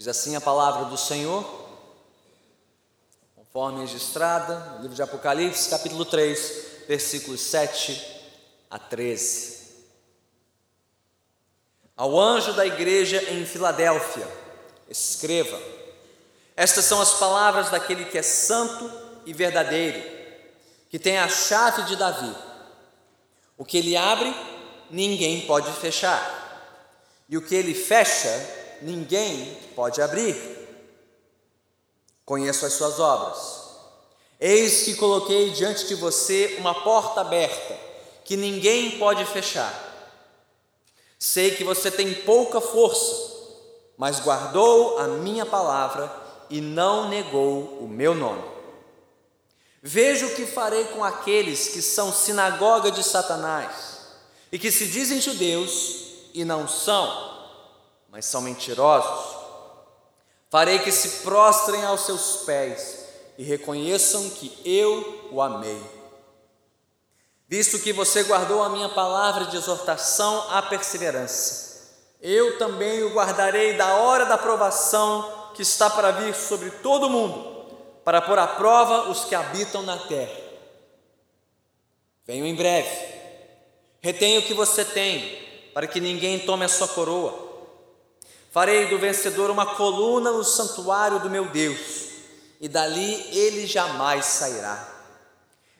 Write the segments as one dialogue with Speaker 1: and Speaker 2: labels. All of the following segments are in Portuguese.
Speaker 1: Diz assim a palavra do Senhor, conforme registrada no livro de Apocalipse, capítulo 3, versículos 7 a 13. Ao anjo da igreja em Filadélfia, escreva: Estas são as palavras daquele que é santo e verdadeiro, que tem a chave de Davi. O que ele abre, ninguém pode fechar, e o que ele fecha, ninguém pode abrir. Conheço as suas obras. Eis que coloquei diante de você uma porta aberta, que ninguém pode fechar. Sei que você tem pouca força, mas guardou a minha palavra e não negou o meu nome. Veja o que farei com aqueles que são sinagoga de Satanás e que se dizem judeus e não são mas são mentirosos. Farei que se prostrem aos seus pés e reconheçam que eu o amei. Visto que você guardou a minha palavra de exortação à perseverança, eu também o guardarei da hora da provação que está para vir sobre todo o mundo, para pôr à prova os que habitam na terra. Venho em breve. Retenha o que você tem, para que ninguém tome a sua coroa. Farei do vencedor uma coluna no santuário do meu Deus, e dali ele jamais sairá.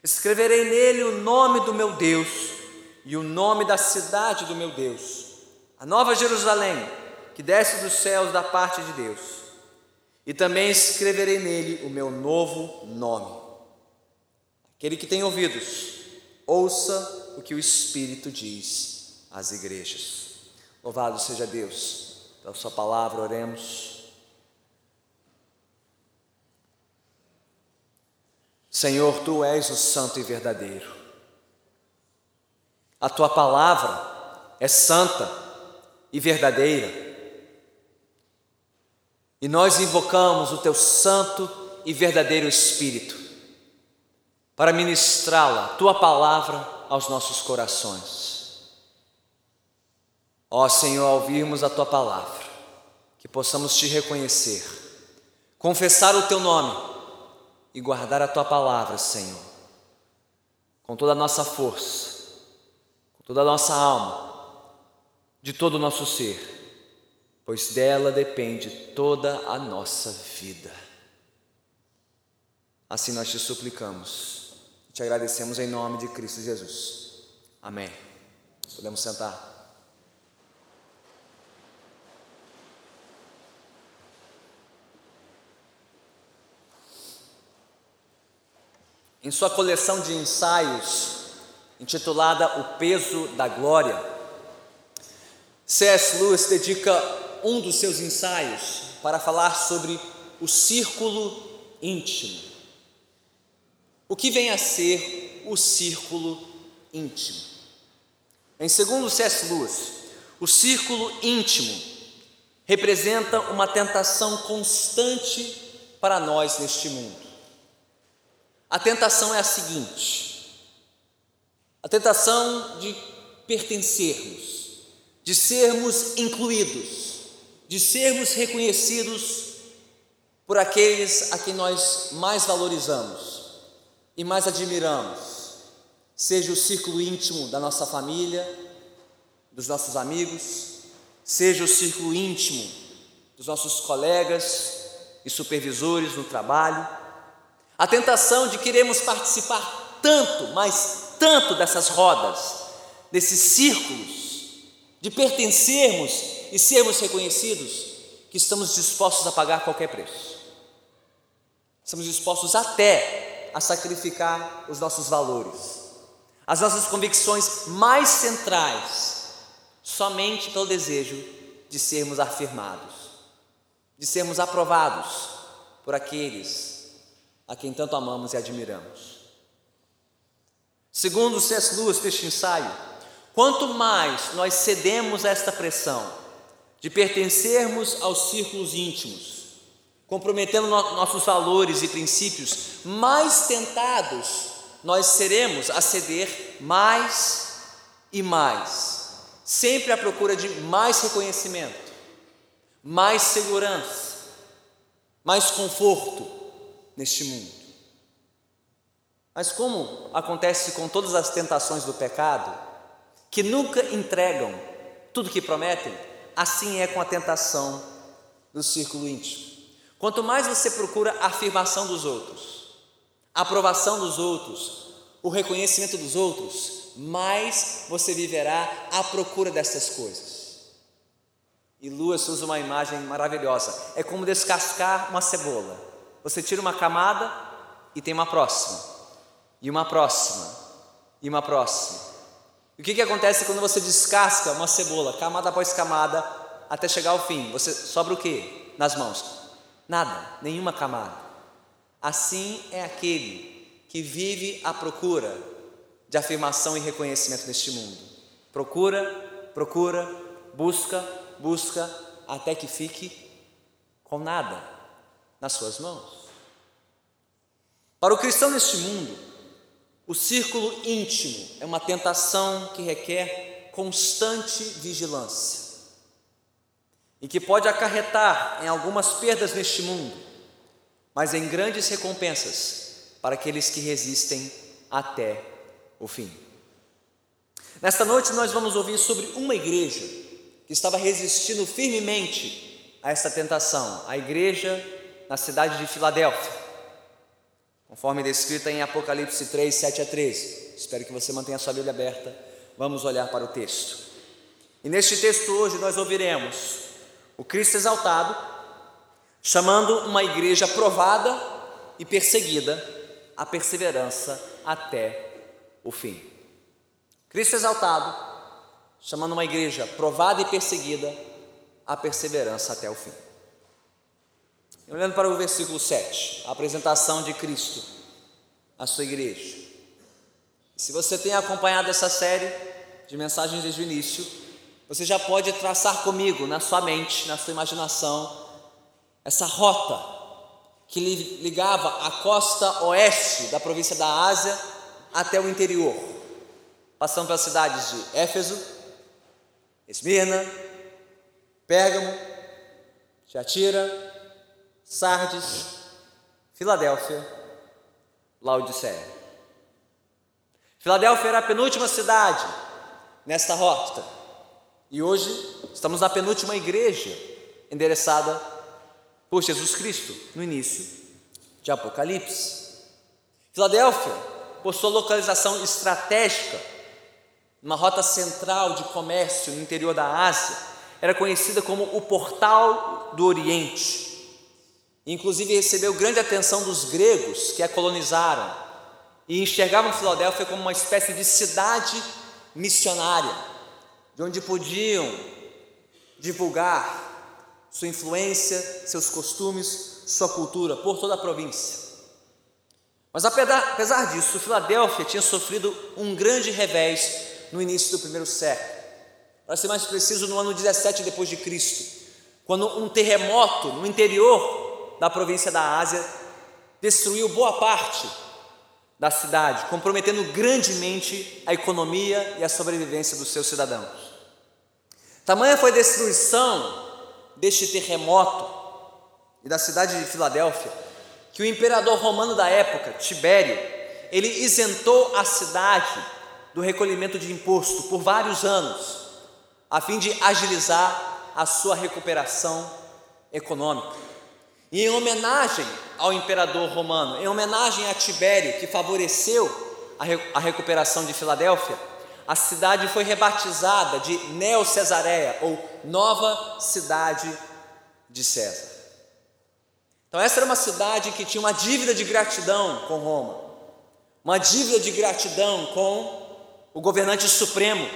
Speaker 1: Escreverei nele o nome do meu Deus e o nome da cidade do meu Deus, a nova Jerusalém, que desce dos céus da parte de Deus. E também escreverei nele o meu novo nome. Aquele que tem ouvidos, ouça o que o Espírito diz às igrejas. Louvado seja Deus pela Sua palavra, oremos. Senhor, Tu és o Santo e Verdadeiro. A Tua palavra é santa e verdadeira. E nós invocamos o Teu Santo e verdadeiro Espírito para ministrá-la, Tua palavra, aos nossos corações. Ó Senhor, ao ouvirmos a tua palavra, que possamos te reconhecer, confessar o teu nome e guardar a tua palavra, Senhor, com toda a nossa força, com toda a nossa alma, de todo o nosso ser, pois dela depende toda a nossa vida. Assim nós te suplicamos, te agradecemos em nome de Cristo Jesus. Amém. Podemos sentar. Em sua coleção de ensaios, intitulada O Peso da Glória, C.S. Lewis dedica um dos seus ensaios para falar sobre o círculo íntimo. O que vem a ser o círculo íntimo? Em segundo C.S. Lewis, o círculo íntimo representa uma tentação constante para nós neste mundo. A tentação é a seguinte: a tentação de pertencermos, de sermos incluídos, de sermos reconhecidos por aqueles a quem nós mais valorizamos e mais admiramos, seja o círculo íntimo da nossa família, dos nossos amigos, seja o círculo íntimo dos nossos colegas e supervisores no trabalho a tentação de queremos participar tanto, mas tanto dessas rodas, desses círculos, de pertencermos e sermos reconhecidos, que estamos dispostos a pagar qualquer preço. Estamos dispostos até a sacrificar os nossos valores, as nossas convicções mais centrais, somente pelo desejo de sermos afirmados, de sermos aprovados por aqueles a quem tanto amamos e admiramos. Segundo C.S. Lewis, neste ensaio, quanto mais nós cedemos a esta pressão de pertencermos aos círculos íntimos, comprometendo no nossos valores e princípios, mais tentados nós seremos a ceder mais e mais, sempre à procura de mais reconhecimento, mais segurança, mais conforto neste mundo. Mas como acontece com todas as tentações do pecado, que nunca entregam tudo que prometem, assim é com a tentação do círculo íntimo. Quanto mais você procura a afirmação dos outros, a aprovação dos outros, o reconhecimento dos outros, mais você viverá à procura dessas coisas. E Lewis usa uma imagem maravilhosa. É como descascar uma cebola. Você tira uma camada e tem uma próxima, e uma próxima, e uma próxima. E o que, que acontece quando você descasca uma cebola, camada após camada, até chegar ao fim? Você sobra o que nas mãos? Nada, nenhuma camada. Assim é aquele que vive à procura de afirmação e reconhecimento neste mundo. Procura, procura, busca, busca até que fique com nada nas suas mãos. Para o cristão neste mundo, o círculo íntimo é uma tentação que requer constante vigilância e que pode acarretar em algumas perdas neste mundo, mas em grandes recompensas para aqueles que resistem até o fim. Nesta noite nós vamos ouvir sobre uma igreja que estava resistindo firmemente a essa tentação, a igreja na cidade de Filadélfia, conforme descrita em Apocalipse 3, 7 a 13. Espero que você mantenha a sua Bíblia aberta. Vamos olhar para o texto. E neste texto hoje nós ouviremos o Cristo exaltado chamando uma igreja provada e perseguida à perseverança até o fim. Cristo exaltado chamando uma igreja provada e perseguida à perseverança até o fim. Olhando para o versículo 7, a apresentação de Cristo à sua igreja. Se você tem acompanhado essa série de mensagens desde o início, você já pode traçar comigo na sua mente, na sua imaginação, essa rota que ligava a costa oeste da província da Ásia até o interior, passando pelas cidades de Éfeso, Esmirna, Pérgamo, Tiatira, Sardes, Filadélfia, Laodiceia. Filadélfia era a penúltima cidade nesta rota. E hoje estamos na penúltima igreja endereçada por Jesus Cristo no início de Apocalipse. Filadélfia, por sua localização estratégica, uma rota central de comércio no interior da Ásia, era conhecida como o Portal do Oriente. Inclusive recebeu grande atenção dos gregos que a colonizaram e enxergavam Filadélfia como uma espécie de cidade missionária, de onde podiam divulgar sua influência, seus costumes, sua cultura por toda a província. Mas apesar disso, Filadélfia tinha sofrido um grande revés no início do primeiro século. Para ser mais preciso, no ano 17 depois de Cristo, quando um terremoto no interior da província da Ásia destruiu boa parte da cidade, comprometendo grandemente a economia e a sobrevivência dos seus cidadãos. Tamanha foi a destruição deste terremoto e da cidade de Filadélfia, que o imperador romano da época, Tibério, ele isentou a cidade do recolhimento de imposto por vários anos, a fim de agilizar a sua recuperação econômica. E em homenagem ao imperador romano, em homenagem a Tibério, que favoreceu a, recuperação de Filadélfia, a cidade foi rebatizada de Neo Cesareia, ou Nova Cidade de César. Então, essa era uma cidade que tinha uma dívida de gratidão com Roma, uma dívida de gratidão com o governante supremo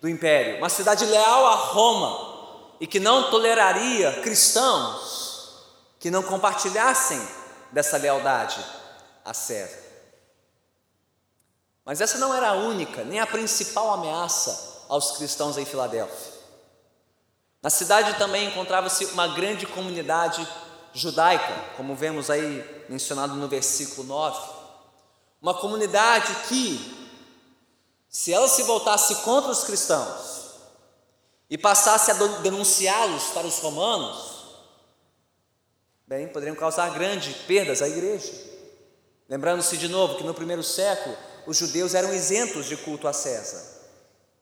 Speaker 1: do império, uma cidade leal a Roma e que não toleraria cristãos que não compartilhassem dessa lealdade a César. Mas essa não era a única, nem a principal ameaça aos cristãos em Filadélfia. Na cidade também encontrava-se uma grande comunidade judaica, como vemos aí mencionado no versículo 9. Uma comunidade que se ela se voltasse contra os cristãos e passasse a denunciá-los para os romanos, bem, poderiam causar grandes perdas à igreja. Lembrando-se de novo que no primeiro século os judeus eram isentos de culto a César.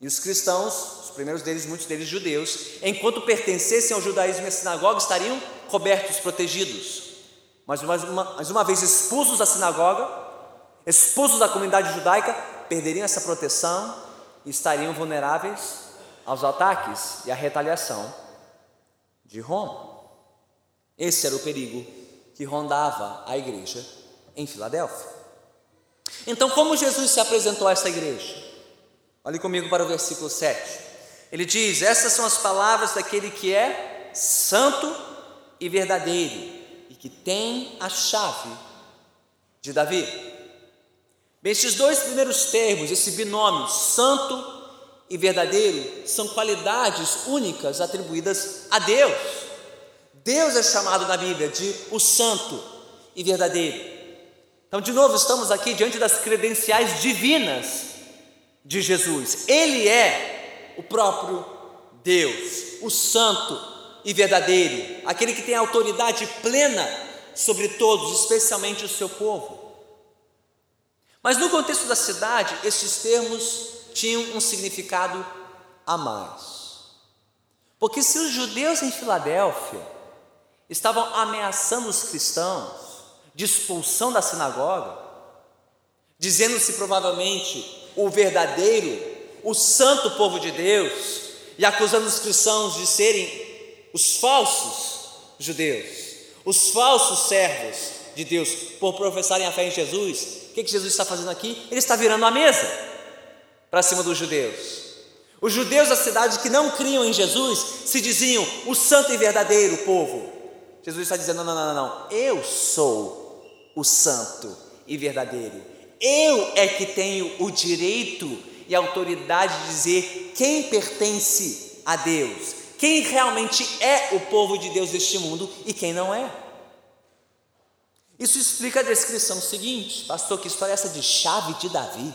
Speaker 1: E os cristãos, os primeiros deles, muitos deles judeus, enquanto pertencessem ao judaísmo e à sinagoga, estariam cobertos, protegidos. Mas uma, mas uma vez expulsos da sinagoga, expulsos da comunidade judaica, perderiam essa proteção e estariam vulneráveis aos ataques e à retaliação de Roma. Esse era o perigo que rondava a igreja em Filadélfia. Então, como Jesus se apresentou a essa igreja? Olhe comigo para o versículo 7. Ele diz: Essas são as palavras daquele que é santo e verdadeiro e que tem a chave de Davi. Estes dois primeiros termos, esse binômio, santo e verdadeiro, são qualidades únicas atribuídas a Deus. Deus é chamado na Bíblia de o santo e verdadeiro. Então, de novo, estamos aqui diante das credenciais divinas de Jesus. Ele é o próprio Deus, o Santo e verdadeiro, aquele que tem autoridade plena sobre todos, especialmente o seu povo. Mas no contexto da cidade, esses termos tinham um significado a mais. Porque se os judeus em Filadélfia estavam ameaçando os cristãos, de expulsão da sinagoga, dizendo-se provavelmente o verdadeiro, o santo povo de Deus, e acusando os cristãos de serem os falsos judeus, os falsos servos de Deus, por professarem a fé em Jesus. O que, que Jesus está fazendo aqui? Ele está virando a mesa para cima dos judeus. Os judeus da cidade que não criam em Jesus se diziam o santo e verdadeiro povo. Jesus está dizendo: não, não, não, não, eu sou o santo e verdadeiro. Eu é que tenho o direito e a autoridade de dizer quem pertence a Deus, quem realmente é o povo de Deus deste mundo e quem não é. Isso explica a descrição seguinte, pastor, que história é essa de chave de Davi?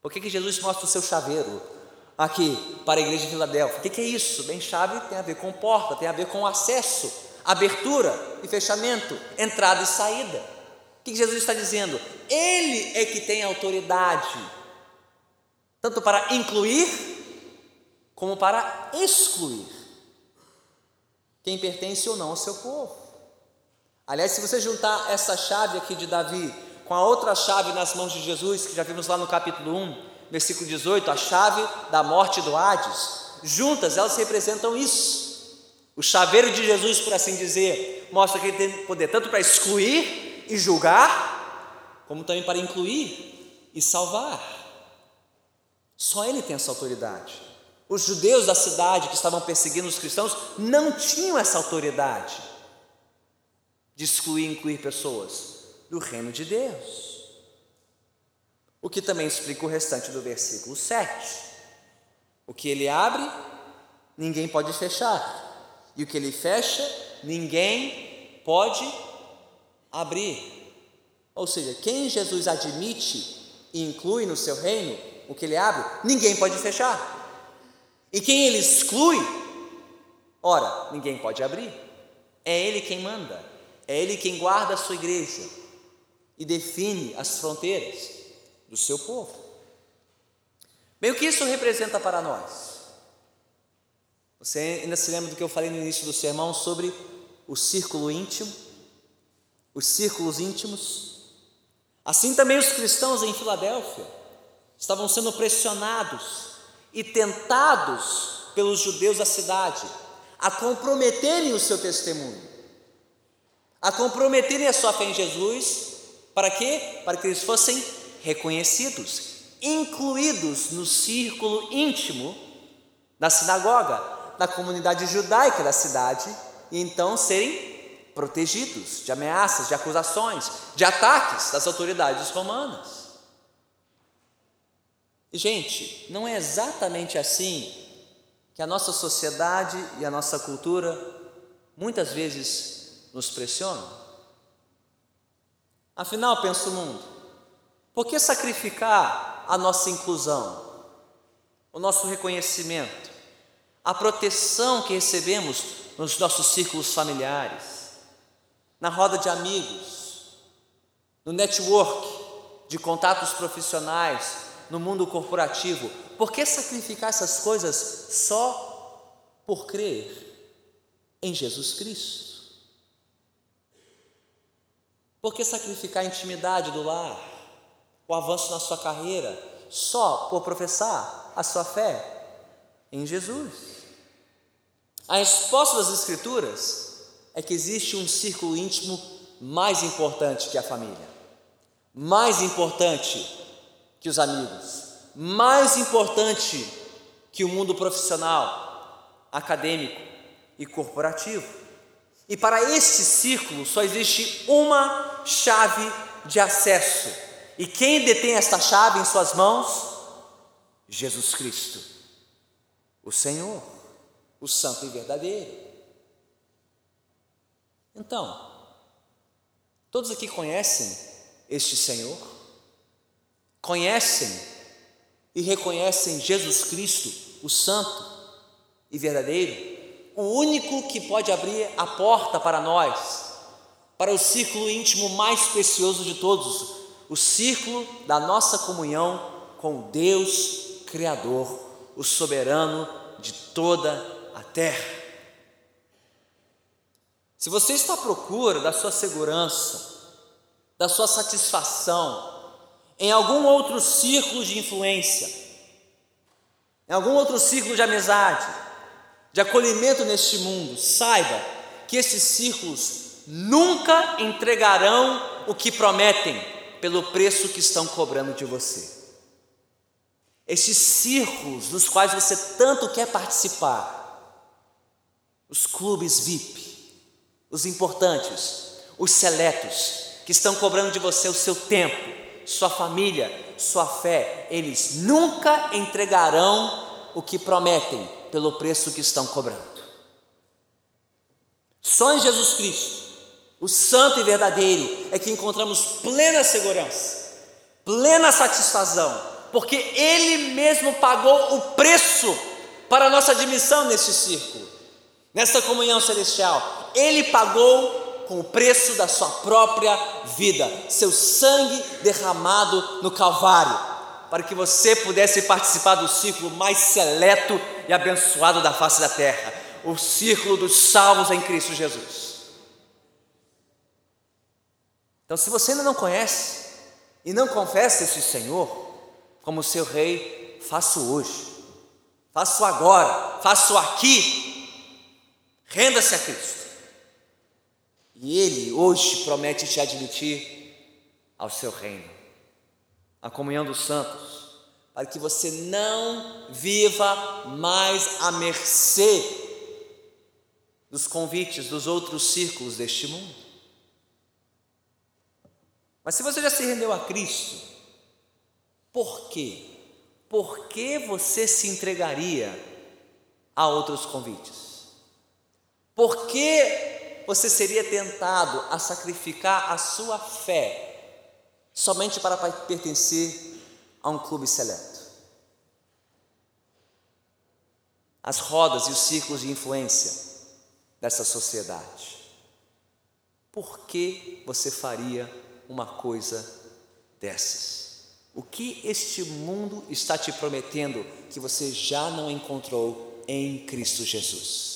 Speaker 1: Por que, que Jesus mostra o seu chaveiro aqui para a igreja de Filadélfia? O que, que é isso? Bem, chave tem a ver com porta, tem a ver com acesso abertura e fechamento, entrada e saída. O que Jesus está dizendo? Ele é que tem autoridade, tanto para incluir como para excluir quem pertence ou não ao seu povo. Aliás, se você juntar essa chave aqui de Davi com a outra chave nas mãos de Jesus, que já vimos lá no capítulo 1, versículo 18, a chave da morte do Hades, juntas elas representam isso. O chaveiro de Jesus, por assim dizer, mostra que ele tem poder tanto para excluir e julgar, como também para incluir e salvar. Só ele tem essa autoridade. Os judeus da cidade que estavam perseguindo os cristãos não tinham essa autoridade de excluir e incluir pessoas do reino de Deus. O que também explica o restante do versículo 7. O que ele abre, ninguém pode fechar. E o que ele fecha, ninguém pode abrir. Ou seja, quem Jesus admite e inclui no seu reino, o que ele abre, ninguém pode fechar. E quem ele exclui, ora, ninguém pode abrir. É ele quem manda, é ele quem guarda a sua igreja e define as fronteiras do seu povo. Bem, o que isso representa para nós? Você ainda se lembra do que eu falei no início do sermão sobre o círculo íntimo? Os círculos íntimos? Assim também os cristãos em Filadélfia estavam sendo pressionados e tentados pelos judeus da cidade a comprometerem o seu testemunho, a comprometerem a sua fé em Jesus, para quê? Para que eles fossem reconhecidos, incluídos no círculo íntimo da sinagoga, na comunidade judaica da cidade e então serem protegidos de ameaças, de acusações, de ataques das autoridades romanas. E, gente, não é exatamente assim que a nossa sociedade e a nossa cultura muitas vezes nos pressionam? Afinal, pensa o mundo, por que sacrificar a nossa inclusão, o nosso reconhecimento, a proteção que recebemos nos nossos círculos familiares, na roda de amigos, no network de contatos profissionais, no mundo corporativo. Por que sacrificar essas coisas só por crer em Jesus Cristo? Por que sacrificar a intimidade do lar, o avanço na sua carreira, só por professar a sua fé em Jesus? A resposta das Escrituras é que existe um círculo íntimo mais importante que a família, mais importante que os amigos, mais importante que o mundo profissional, acadêmico e corporativo. E para este círculo só existe uma chave de acesso. E quem detém esta chave em suas mãos? Jesus Cristo, o Senhor, o Santo e Verdadeiro. Então, todos aqui conhecem este Senhor? conhecem e reconhecem Jesus Cristo, o Santo e Verdadeiro, o único que pode abrir a porta para nós, para o círculo íntimo mais precioso de todos, o círculo da nossa comunhão com Deus Criador, o soberano de toda a terra. Se você está à procura da sua segurança, da sua satisfação, em algum outro círculo de influência, em algum outro círculo de amizade, de acolhimento neste mundo, saiba que esses círculos nunca entregarão o que prometem pelo preço que estão cobrando de você. Esses círculos dos quais você tanto quer participar, os clubes VIP, os importantes, os seletos, que estão cobrando de você o seu tempo, sua família, sua fé, eles nunca entregarão o que prometem pelo preço que estão cobrando. Só em Jesus Cristo, o Santo e Verdadeiro, é que encontramos plena segurança, plena satisfação, porque Ele mesmo pagou o preço para a nossa admissão nesse círculo, nessa comunhão celestial. Ele pagou com o preço da sua própria vida, seu sangue derramado no Calvário, para que você pudesse participar do círculo mais seleto e abençoado da face da terra o círculo dos salvos em Cristo Jesus. Então, se você ainda não conhece e não confessa esse Senhor como seu Rei, faça hoje, faça agora, faça aqui, renda-se a Cristo. E Ele hoje promete te admitir ao seu reino, a comunhão dos santos, para que você não viva mais à mercê dos convites dos outros círculos deste mundo. Mas se você já se rendeu a Cristo, por quê? Por que você se entregaria a outros convites? Por que você seria tentado a sacrificar a sua fé somente para pertencer a um clube seleto. As rodas e os círculos de influência dessa sociedade. Por que você faria uma coisa dessas? O que este mundo está te prometendo que você já não encontrou em Cristo Jesus?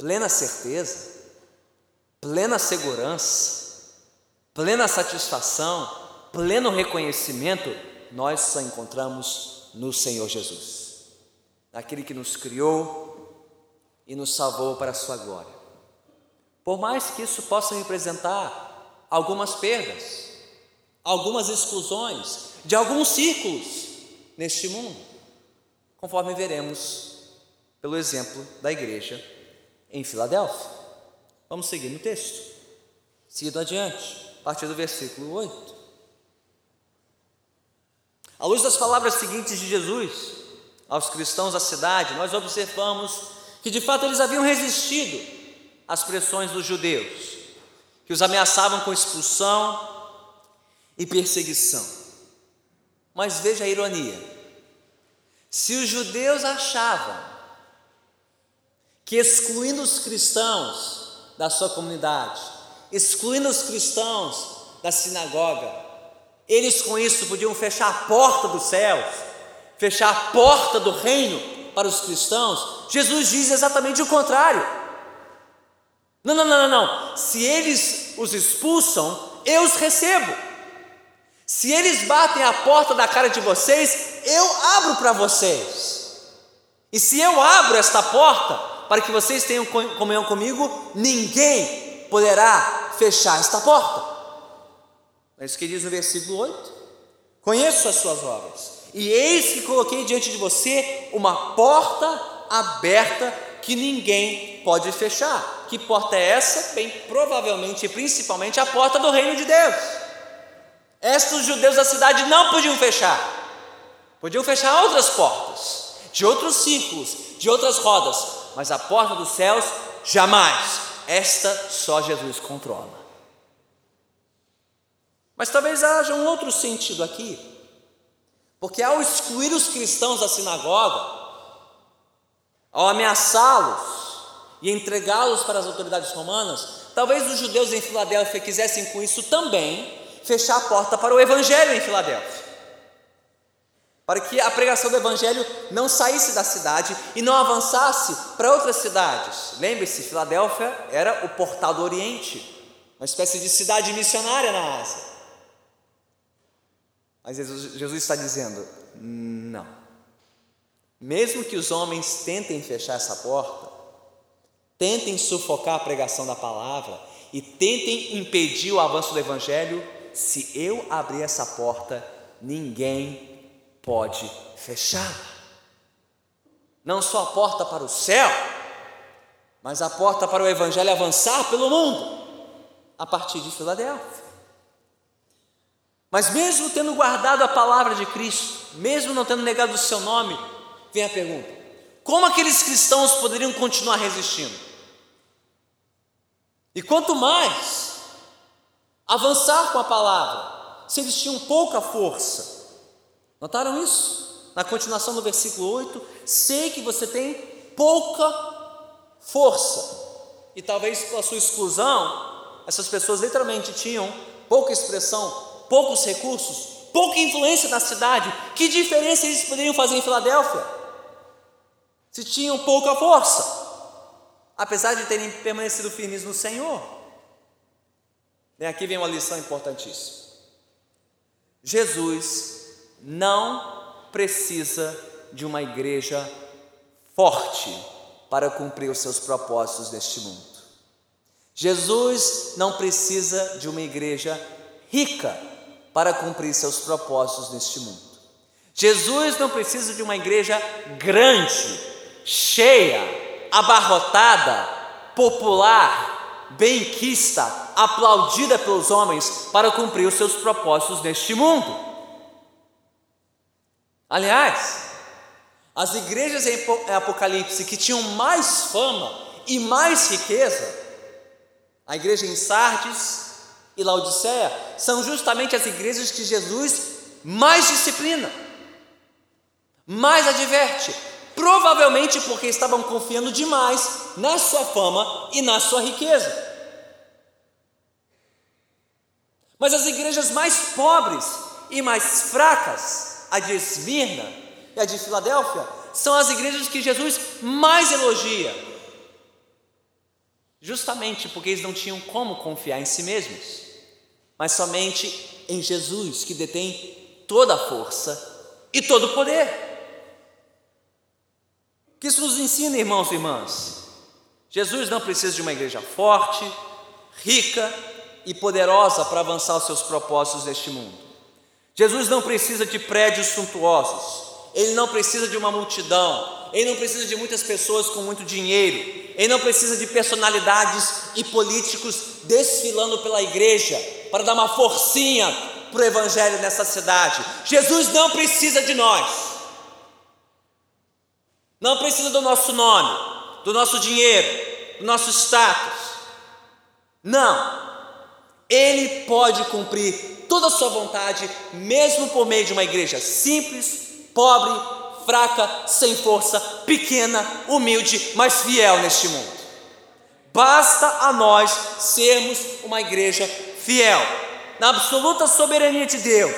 Speaker 1: plena certeza, plena segurança, plena satisfação, pleno reconhecimento, nós só encontramos no Senhor Jesus, naquele que nos criou e nos salvou para a sua glória. Por mais que isso possa representar algumas perdas, algumas exclusões de alguns círculos neste mundo, conforme veremos pelo exemplo da igreja em Filadélfia. Vamos seguir no texto. Seguindo adiante, a partir do versículo 8. À luz das palavras seguintes de Jesus aos cristãos da cidade, nós observamos que de fato eles haviam resistido às pressões dos judeus, que os ameaçavam com expulsão e perseguição. Mas veja a ironia: se os judeus achavam que excluindo os cristãos da sua comunidade, excluindo os cristãos da sinagoga, eles com isso podiam fechar a porta dos céus, fechar a porta do reino para os cristãos. Jesus diz exatamente o contrário. Não, não, não, não, não. Se os expulsam, eu os recebo. Se eles batem a porta da cara de vocês, eu abro para vocês. E se eu abro esta porta para que vocês tenham comunhão comigo, ninguém poderá fechar esta porta. É isso que diz no versículo 8: Conheço as suas obras, e eis que coloquei diante de você uma porta aberta que ninguém pode fechar. Que porta é essa? Bem, provavelmente e principalmente a porta do reino de Deus. Esta os judeus da cidade não podiam fechar, podiam fechar outras portas de outros círculos, de outras rodas, mas a porta dos céus jamais. Esta só Jesus controla. Mas talvez haja um outro sentido aqui, porque ao excluir os cristãos da sinagoga, ao ameaçá-los e entregá-los para as autoridades romanas, talvez os judeus em Filadélfia quisessem com isso também fechar a porta para o evangelho em Filadélfia para que a pregação do Evangelho não saísse da cidade e não avançasse para outras cidades. Lembre-se, Filadélfia era o portal do Oriente, uma espécie de cidade missionária na Ásia. Mas Jesus, Jesus está dizendo: não. Mesmo que os homens tentem fechar essa porta, tentem sufocar a pregação da palavra e tentem impedir o avanço do Evangelho, se eu abrir essa porta, ninguém pode fechar. Não só a porta para o céu, mas a porta para o Evangelho avançar pelo mundo, a partir de Filadélfia. Mas mesmo tendo guardado a palavra de Cristo, mesmo não tendo negado o seu nome, vem a pergunta: como aqueles cristãos poderiam continuar resistindo? E quanto mais avançar com a palavra, se eles tinham pouca força, Notaram isso? Na continuação do versículo 8: Sei que você tem pouca força, e talvez pela sua exclusão, essas pessoas literalmente tinham pouca expressão, poucos recursos, pouca influência na cidade. Que diferença eles poderiam fazer em Filadélfia? Se tinham pouca força, apesar de terem permanecido firmes no Senhor. Bem, aqui vem uma lição importantíssima. Jesus não precisa de uma igreja forte para cumprir os seus propósitos neste mundo. Jesus não precisa de uma igreja rica para cumprir seus propósitos neste mundo. Jesus não precisa de uma igreja grande, cheia, abarrotada, popular, benquista, aplaudida pelos homens para cumprir os seus propósitos neste mundo. Aliás, as igrejas em Apocalipse que tinham mais fama e mais riqueza, a igreja em Sardes e Laodiceia, são justamente as igrejas que Jesus mais disciplina, mais adverte, provavelmente porque estavam confiando demais na sua fama e na sua riqueza. Mas as igrejas mais pobres e mais fracas, a de Esmirna e a de Filadélfia, são as igrejas que Jesus mais elogia, justamente porque eles não tinham como confiar em si mesmos, mas somente em Jesus, que detém toda a força e todo o poder. Que isso nos ensina, irmãos e irmãs. Jesus não precisa de uma igreja forte, rica e poderosa para avançar os seus propósitos neste mundo. Jesus não precisa de prédios suntuosos, ele não precisa de uma multidão, ele não precisa de muitas pessoas com muito dinheiro, ele não precisa de personalidades e políticos desfilando pela igreja para dar uma forcinha para o evangelho nessa cidade. Jesus não precisa de nós, não precisa do nosso nome, do nosso dinheiro, do nosso status. Não, ele pode cumprir toda a sua vontade, mesmo por meio de uma igreja simples, pobre, fraca, sem força, pequena, humilde, mas fiel neste mundo. Basta a nós sermos uma igreja fiel, na absoluta soberania de Deus.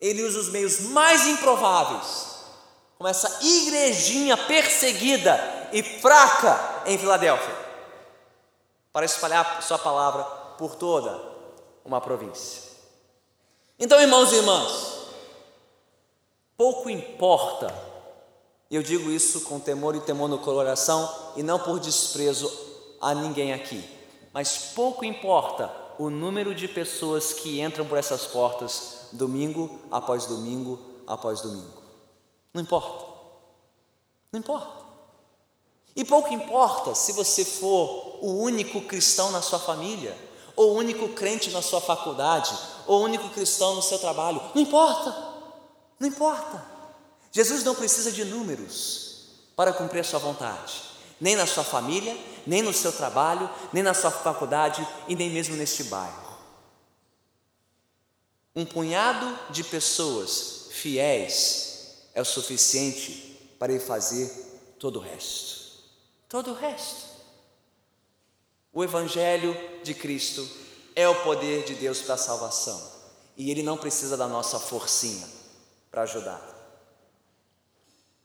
Speaker 1: Ele usa os meios mais improváveis, como essa igrejinha perseguida e fraca em Filadélfia, para espalhar Sua palavra por toda uma província. Então, irmãos e irmãs, pouco importa, eu digo isso com temor e temor no coração e não por desprezo a ninguém aqui, mas pouco importa o número de pessoas que entram por essas portas domingo após domingo após domingo. Não importa. Não importa. E pouco importa se você for o único cristão na sua família, ou o único crente na sua faculdade, ou o único cristão no seu trabalho. Não importa. Não importa. Jesus não precisa de números para cumprir a sua vontade, nem na sua família, nem no seu trabalho, nem na sua faculdade e nem mesmo neste bairro. Um punhado de pessoas fiéis é o suficiente para ele fazer todo o resto todo o resto. O Evangelho de Cristo é o poder de Deus para a salvação e ele não precisa da nossa forcinha para ajudar.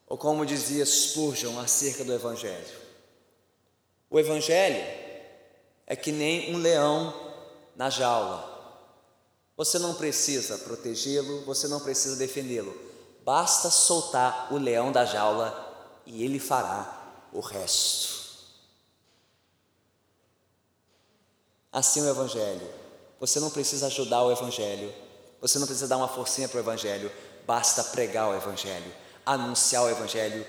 Speaker 1: Ou como dizia Spurgeon acerca do Evangelho: o Evangelho é que nem um leão na jaula. Você não precisa protegê-lo, você não precisa defendê-lo, basta soltar o leão da jaula e ele fará o resto. Assim o Evangelho. Você não precisa ajudar o Evangelho, você não precisa dar uma forcinha para o Evangelho, basta pregar o Evangelho, anunciar o Evangelho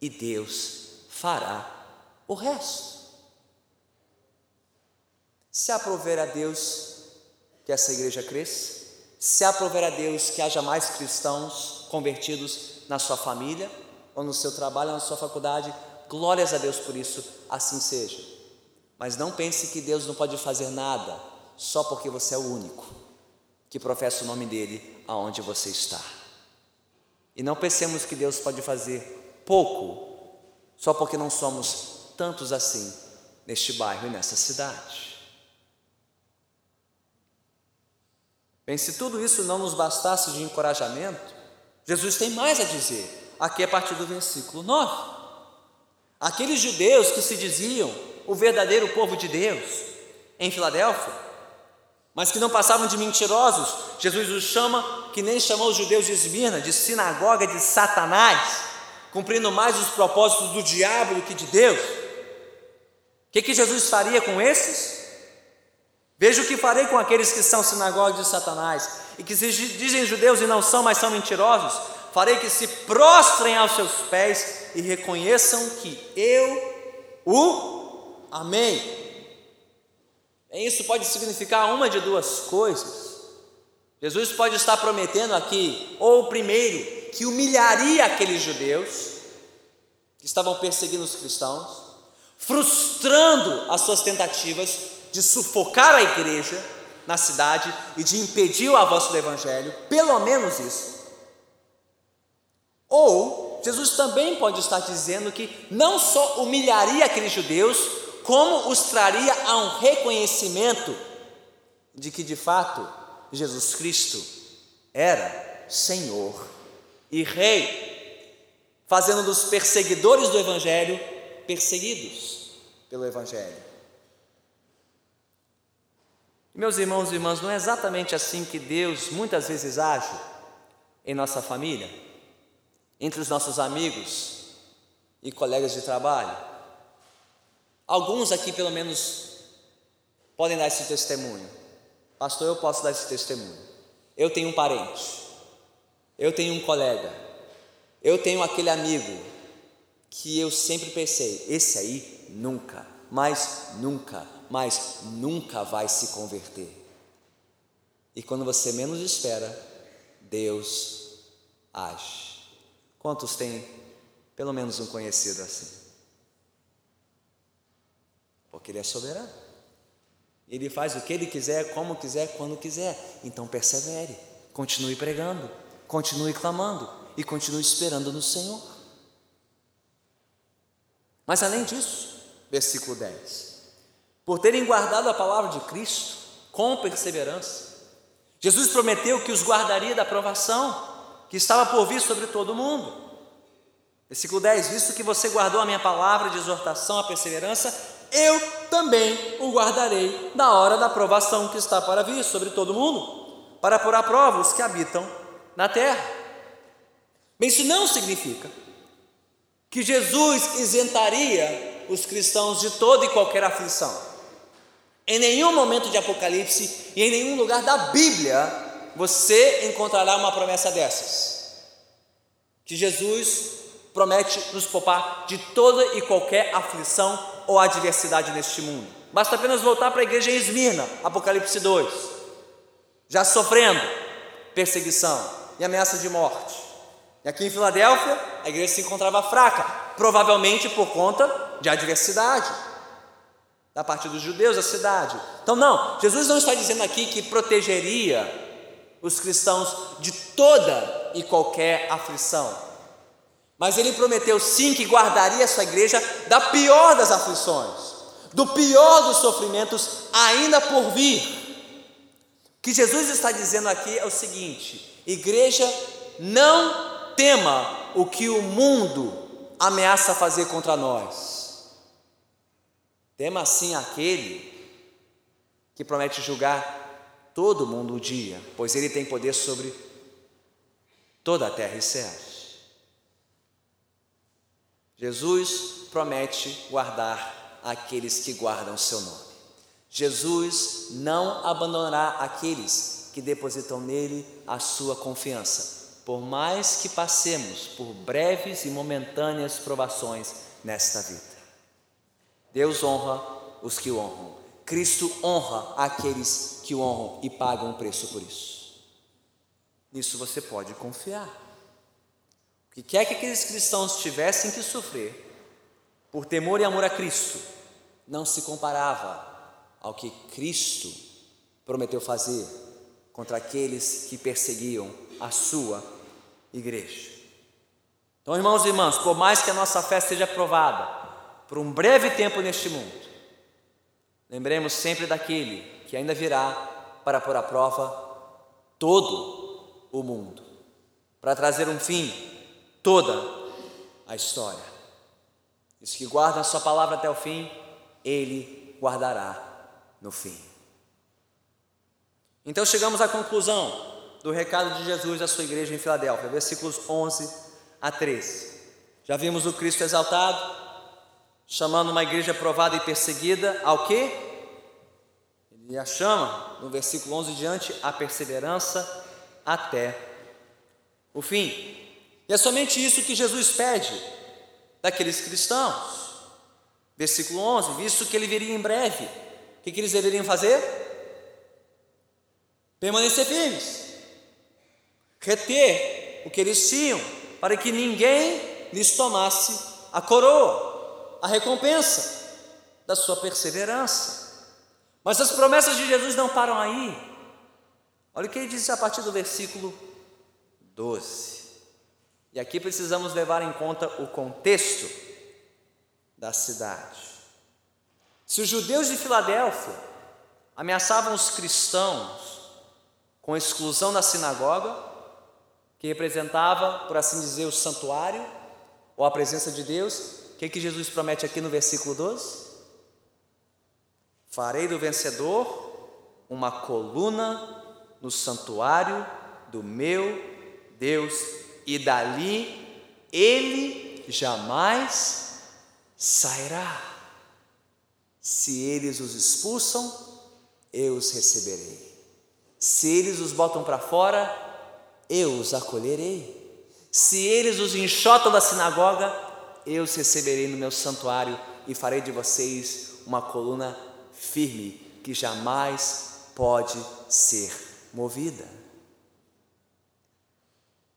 Speaker 1: e Deus fará o resto. Se aprover a Deus que essa igreja cresça, se aprover a Deus que haja mais cristãos convertidos na sua família, ou no seu trabalho, ou na sua faculdade, Glórias a Deus por isso, assim seja. Mas não pense que Deus não pode fazer nada só porque você é o único que professa o nome dele aonde você está. E não pensemos que Deus pode fazer pouco só porque não somos tantos assim neste bairro e nessa cidade. Bem, se tudo isso não nos bastasse de encorajamento, Jesus tem mais a dizer, aqui a partir do versículo 9. Aqueles judeus que se diziam o verdadeiro povo de Deus em Filadélfia, mas que não passavam de mentirosos, Jesus os chama, que nem chamou os judeus de Esmirna, de sinagoga de Satanás, cumprindo mais os propósitos do diabo do que de Deus. O que, que Jesus faria com esses? Veja o que farei com aqueles que são sinagoga de Satanás e que se dizem judeus e não são, mas são mentirosos farei que se prostrem aos seus pés e reconheçam que eu o amei. Isso pode significar uma de duas coisas. Jesus pode estar prometendo aqui, ou primeiro, que humilharia aqueles judeus que estavam perseguindo os cristãos, frustrando as suas tentativas de sufocar a igreja na cidade e de impedir o avanço do evangelho, pelo menos isso. Ou Jesus também pode estar dizendo que não só humilharia aqueles judeus, como os traria a um reconhecimento de que de fato Jesus Cristo era Senhor e Rei, fazendo dos perseguidores do Evangelho perseguidos pelo Evangelho. Meus irmãos e irmãs, não é exatamente assim que Deus muitas vezes age em nossa família? entre os nossos amigos e colegas de trabalho. Alguns aqui, pelo menos, podem dar esse testemunho. Pastor, eu posso dar esse testemunho. Eu tenho um parente, eu tenho um colega, eu tenho aquele amigo que eu sempre pensei: esse aí nunca, mas nunca, mas nunca vai se converter. E quando você menos espera, Deus age. Quantos têm pelo menos um conhecido assim? Porque Ele é soberano. Ele faz o que Ele quiser, como quiser, quando quiser. Então persevere, continue pregando, continue clamando e continue esperando no Senhor. Mas além disso, versículo 10: por terem guardado a palavra de Cristo com perseverança, Jesus prometeu que os guardaria da provação que estava por vir sobre todo o mundo. Versículo 10: Visto que você guardou a minha palavra de exortação à perseverança, eu também o guardarei na hora da provação que está para vir sobre todo o mundo, para pôr à prova os que habitam na terra. Bem, isso não significa que Jesus isentaria os cristãos de toda e qualquer aflição. Em nenhum momento de Apocalipse e em nenhum lugar da Bíblia você encontrará uma promessa dessas. Que Jesus promete nos poupar de toda e qualquer aflição ou adversidade neste mundo. Basta apenas voltar para a igreja em Esmirna, Apocalipse 2, já sofrendo perseguição e ameaça de morte. E aqui em Filadélfia, a igreja se encontrava fraca, provavelmente por conta de adversidade da parte dos judeus da cidade. Então, não, Jesus não está dizendo aqui que protegeria os cristãos de toda e qualquer aflição. Mas ele prometeu sim que guardaria a sua igreja da pior das aflições, do pior dos sofrimentos ainda por vir. O que Jesus está dizendo aqui é o seguinte: igreja, não tema o que o mundo ameaça fazer contra nós. Tema sim aquele que promete julgar todo mundo o dia, pois ele tem poder sobre toda a terra e céus. Jesus promete guardar aqueles que guardam o seu nome. Jesus não abandonará aqueles que depositam nele a sua confiança, por mais que passemos por breves e momentâneas provações nesta vida. Deus honra os que o honram. Cristo honra aqueles que o honram e pagam um preço por isso. Nisso você pode confiar. O que quer que aqueles cristãos tivessem que sofrer, por temor e amor a Cristo, não se comparava ao que Cristo prometeu fazer contra aqueles que perseguiam a sua igreja. Então, irmãos e irmãs, por mais que a nossa fé seja provada por um breve tempo neste mundo, Lembremos sempre daquele que ainda virá para pôr à prova todo o mundo, para trazer um fim toda a história. Os que guardam a sua palavra até o fim, ele guardará no fim. Então chegamos à conclusão do recado de Jesus à sua igreja em Filadélfia, versículos 11 a 13. Já vimos o Cristo exaltado, chamando uma igreja provada e perseguida ao que? Ele a chama, no versículo 11 diante, a perseverança até o fim. E é somente isso que Jesus pede daqueles cristãos. Versículo 11: visto que ele viria em breve, o que, que eles deveriam fazer? Permanecer firmes, reter o que eles tinham, para que ninguém lhes tomasse a coroa a recompensa da sua perseverança. Mas as promessas de Jesus não param aí. Olha o que ele diz a partir do versículo 12. E aqui precisamos levar em conta o contexto da cidade. Se os judeus de Filadélfia ameaçavam os cristãos com exclusão da sinagoga, que representava, por assim dizer, o santuário ou a presença de Deus, que, que Jesus promete aqui no versículo 12? Farei do vencedor uma coluna no santuário do meu Deus, e dali ele jamais sairá. Se eles os expulsam, eu os receberei. Se eles os botam para fora, eu os acolherei. Se eles os enxotam da sinagoga, eu os receberei no meu santuário e farei de vocês uma coluna firme que jamais pode ser movida.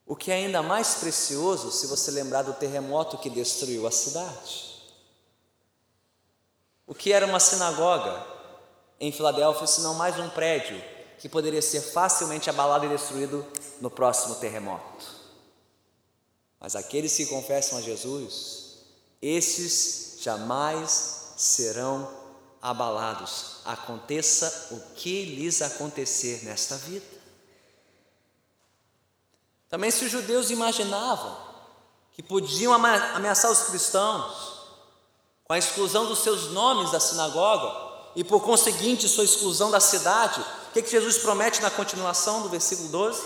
Speaker 1: O que é ainda mais precioso se você lembrar do terremoto que destruiu a cidade. O que era uma sinagoga em Filadélfia, se não mais um prédio que poderia ser facilmente abalado e destruído no próximo terremoto. Mas aqueles que confessam a Jesus, esses jamais serão abalados, aconteça o que lhes acontecer nesta vida. Também, se os judeus imaginavam que podiam ameaçar os cristãos com a exclusão dos seus nomes da sinagoga e, por conseguinte, sua exclusão da cidade, o que, que Jesus promete na continuação do versículo 12?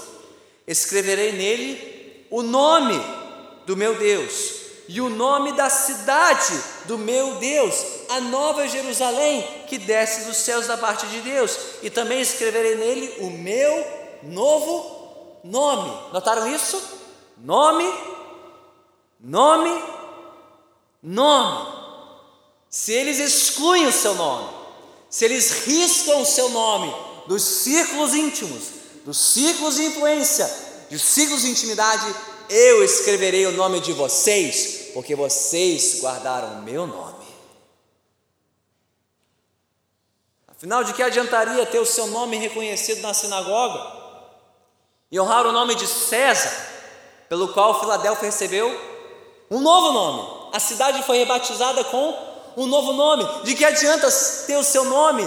Speaker 1: Escreverei nele o nome do meu Deus e o nome da cidade do meu Deus, a nova Jerusalém, que desce dos céus da parte de Deus, e também escreverei nele o meu novo nome. Notaram isso? Nome, nome, nome. Se eles excluem o seu nome, se eles riscam o seu nome dos círculos íntimos, dos círculos de influência, dos círculos de intimidade, eu escreverei o nome de vocês, porque vocês guardaram o meu nome. Afinal, de que adiantaria ter o seu nome reconhecido na sinagoga e honrar o nome de César, pelo qual Filadélfia recebeu um novo nome? A cidade foi rebatizada com um novo nome. De que adianta ter o seu nome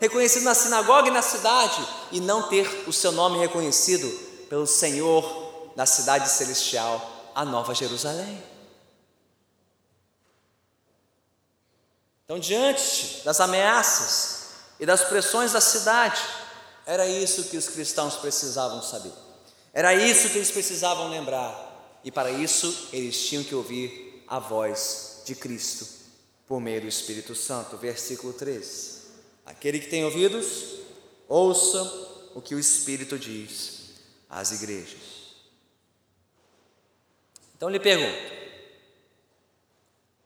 Speaker 1: reconhecido na sinagoga e na cidade e não ter o seu nome reconhecido pelo Senhor na cidade celestial, a Nova Jerusalém. Então, diante das ameaças e das pressões da cidade, era isso que os cristãos precisavam saber, era isso que eles precisavam lembrar, e para isso eles tinham que ouvir a voz de Cristo por meio do Espírito Santo. Versículo 13: Aquele que tem ouvidos, ouça o que o Espírito diz às igrejas. Então lhe pergunto: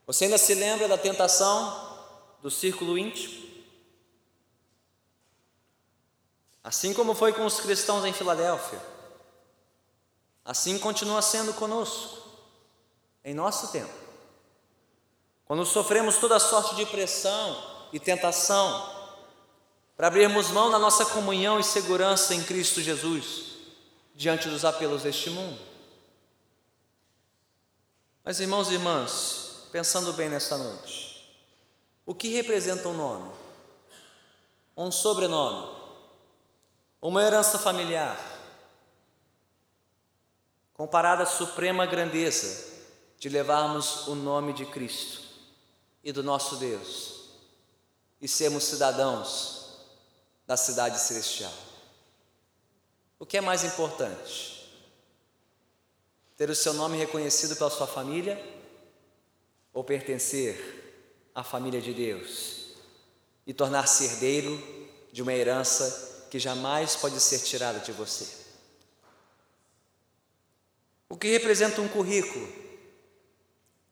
Speaker 1: você ainda se lembra da tentação do círculo íntimo? Assim como foi com os cristãos em Filadélfia, assim continua sendo conosco, em nosso tempo. Quando sofremos toda sorte de pressão e tentação, para abrirmos mão da nossa comunhão e segurança em Cristo Jesus, diante dos apelos deste mundo. Mas, irmãos e irmãs, pensando bem nesta noite, o que representa um nome? Um sobrenome? Uma herança familiar? Comparada à suprema grandeza de levarmos o nome de Cristo e do nosso Deus e sermos cidadãos da cidade celestial. O que é mais importante? Ter o seu nome reconhecido pela sua família ou pertencer à família de Deus e tornar-se herdeiro de uma herança que jamais pode ser tirada de você. O que representa um currículo,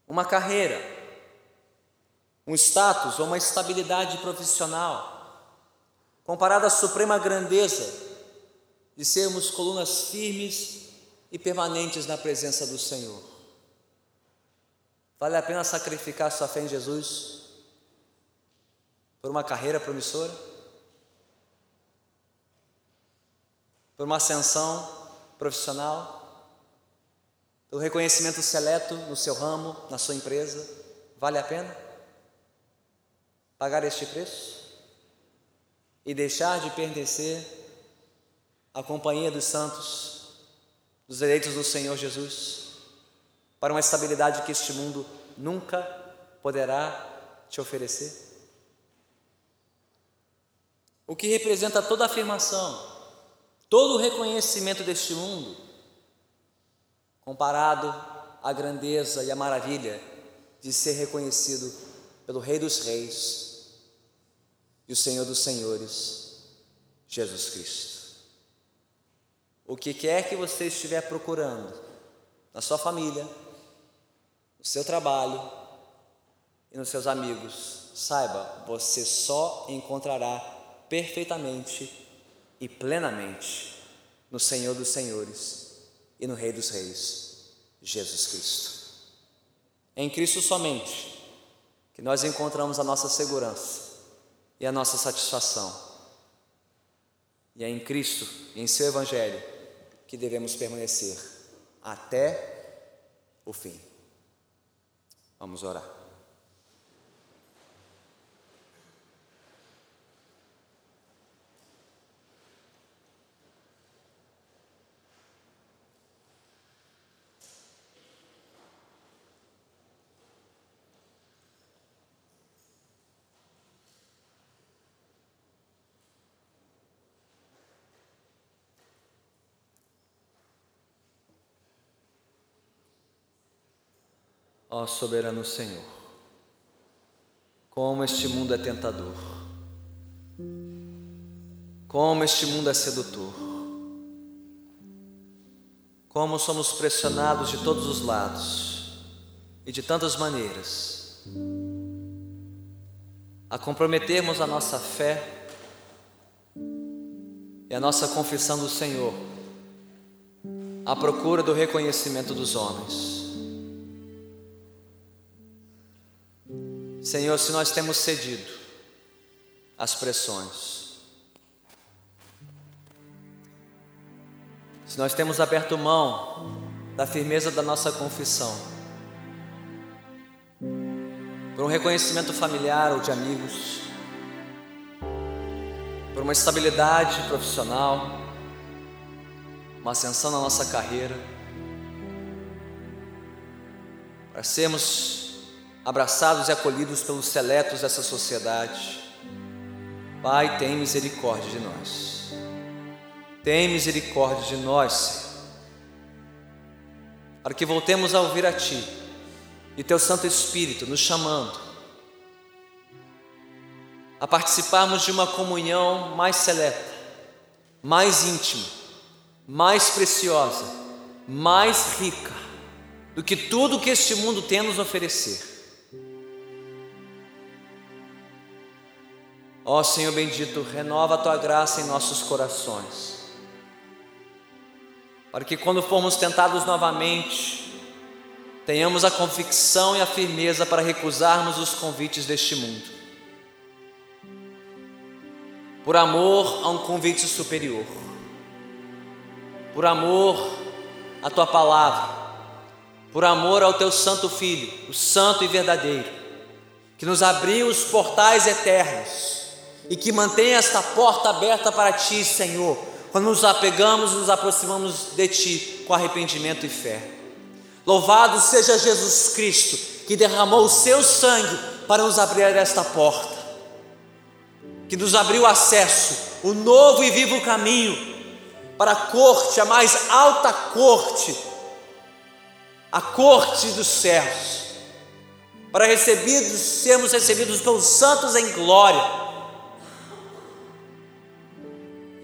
Speaker 1: uma carreira, um status ou uma estabilidade profissional, comparado à suprema grandeza de sermos colunas firmes e permanentes na presença do Senhor. Vale a pena sacrificar sua fé em Jesus por uma carreira promissora? Por uma ascensão profissional? Pelo reconhecimento seleto no seu ramo, na sua empresa? Vale a pena pagar este preço? E deixar de pertencer à companhia dos santos dos eleitos do Senhor Jesus, para uma estabilidade que este mundo nunca poderá te oferecer? O que representa toda afirmação, todo o reconhecimento deste mundo, comparado à grandeza e à maravilha de ser reconhecido pelo Rei dos Reis e o Senhor dos Senhores, Jesus Cristo o que quer que você estiver procurando na sua família, no seu trabalho e nos seus amigos, saiba, você só encontrará perfeitamente e plenamente no Senhor dos Senhores e no Rei dos Reis, Jesus Cristo. É em Cristo somente que nós encontramos a nossa segurança e a nossa satisfação. E é em Cristo, em seu Evangelho, que devemos permanecer até o fim. Vamos orar. Ó soberano Senhor, como este mundo é tentador, como este mundo é sedutor, como somos pressionados de todos os lados e de tantas maneiras a comprometermos a nossa fé e a nossa confissão do Senhor à procura do reconhecimento dos homens. Senhor, se nós temos cedido às pressões, se nós temos aberto mão da firmeza da nossa confissão, por um reconhecimento familiar ou de amigos, por uma estabilidade profissional, uma ascensão na nossa carreira, para sermos abraçados e acolhidos pelos seletos dessa sociedade. Pai, tem misericórdia de nós. Tem misericórdia de nós, Senhor. Para que voltemos a ouvir a Ti e Teu Santo Espírito nos chamando a participarmos de uma comunhão mais seleta, mais íntima, mais preciosa, mais rica do que tudo que este mundo tem a nos oferecer. Ó Senhor bendito, renova a tua graça em nossos corações, para que quando formos tentados novamente, tenhamos a convicção e a firmeza para recusarmos os convites deste mundo, por amor a um convite superior, por amor à tua palavra, por amor ao teu Santo Filho, o Santo e Verdadeiro, que nos abriu os portais eternos e que mantenha esta porta aberta para ti, Senhor, quando nos apegamos, nos aproximamos de ti com arrependimento e fé. Louvado seja Jesus Cristo, que derramou o seu sangue para nos abrir esta porta, que nos abriu acesso, o novo e vivo caminho para a corte, a mais alta corte, a corte dos céus, para recebidos, sermos recebidos pelos santos em glória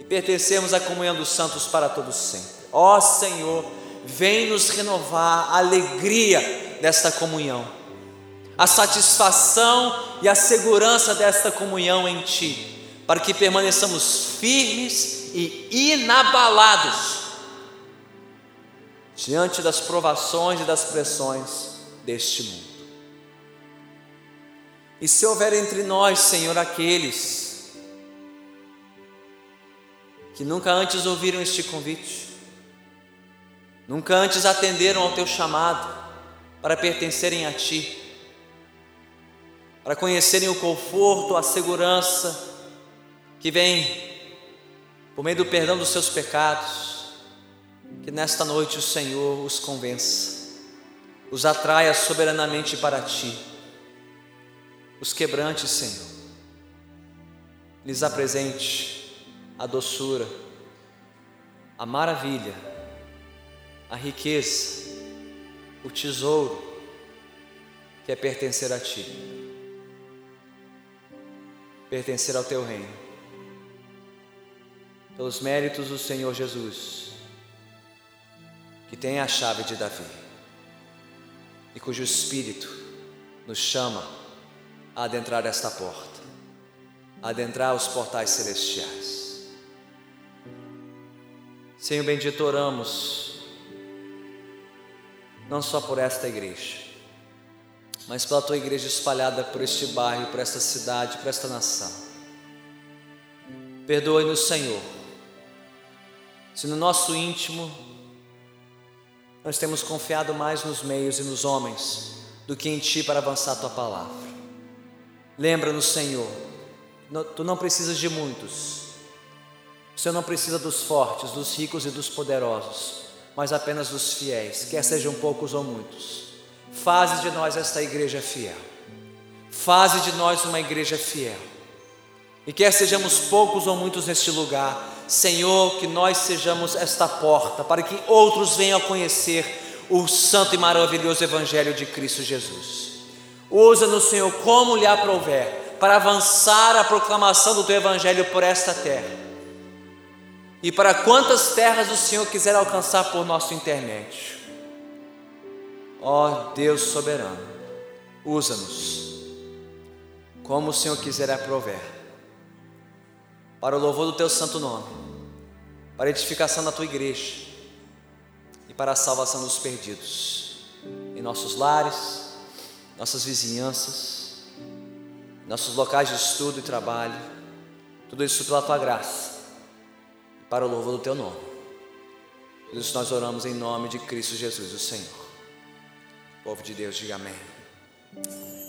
Speaker 1: pertencemos à comunhão dos santos para todos sempre. Ó Senhor, vem nos renovar a alegria desta comunhão, a satisfação e a segurança desta comunhão em Ti, para que permaneçamos firmes e inabalados diante das provações e das pressões deste mundo. E se houver entre nós, Senhor, aqueles que nunca antes ouviram este convite, nunca antes atenderam ao teu chamado para pertencerem a Ti, para conhecerem o conforto, a segurança que vem por meio do perdão dos seus pecados, que nesta noite o Senhor os convença, os atraia soberanamente para Ti, os quebrante, Senhor, lhes apresente a doçura, a maravilha, a riqueza, o tesouro que é pertencer a Ti, pertencer ao Teu reino, pelos méritos do Senhor Jesus, que tem a chave de Davi e cujo Espírito nos chama a adentrar esta porta, a adentrar os portais celestiais. Senhor bendito, oramos, não só por esta igreja, mas pela tua igreja espalhada por este bairro, por esta cidade, por esta nação. Perdoe-nos, Senhor, se no nosso íntimo nós temos confiado mais nos meios e nos homens do que em Ti para avançar a Tua palavra. Lembra-nos, Senhor, Tu não precisas de muitos, o Senhor não precisa dos fortes, dos ricos e dos poderosos, mas apenas dos fiéis, quer sejam poucos ou muitos. Faze de nós esta igreja fiel. Faze de nós uma igreja fiel. E quer sejamos poucos ou muitos neste lugar, Senhor, que nós sejamos esta porta para que outros venham a conhecer o santo e maravilhoso Evangelho de Cristo Jesus. Usa-nos, Senhor, como lhe aprouver, para avançar a proclamação do teu Evangelho por esta terra. E para quantas terras o Senhor quiser alcançar por nosso intermédio. Ó Deus soberano, usa-nos como o Senhor quiser aprouver, para o louvor do teu santo nome, para a edificação da tua igreja e para a salvação dos perdidos em nossos lares, nossas vizinhanças, nossos locais de estudo e trabalho, tudo isso pela tua graça para o louvor do teu nome. Por isso nós oramos em nome de Cristo Jesus, o Senhor. O povo de Deus, diga amém.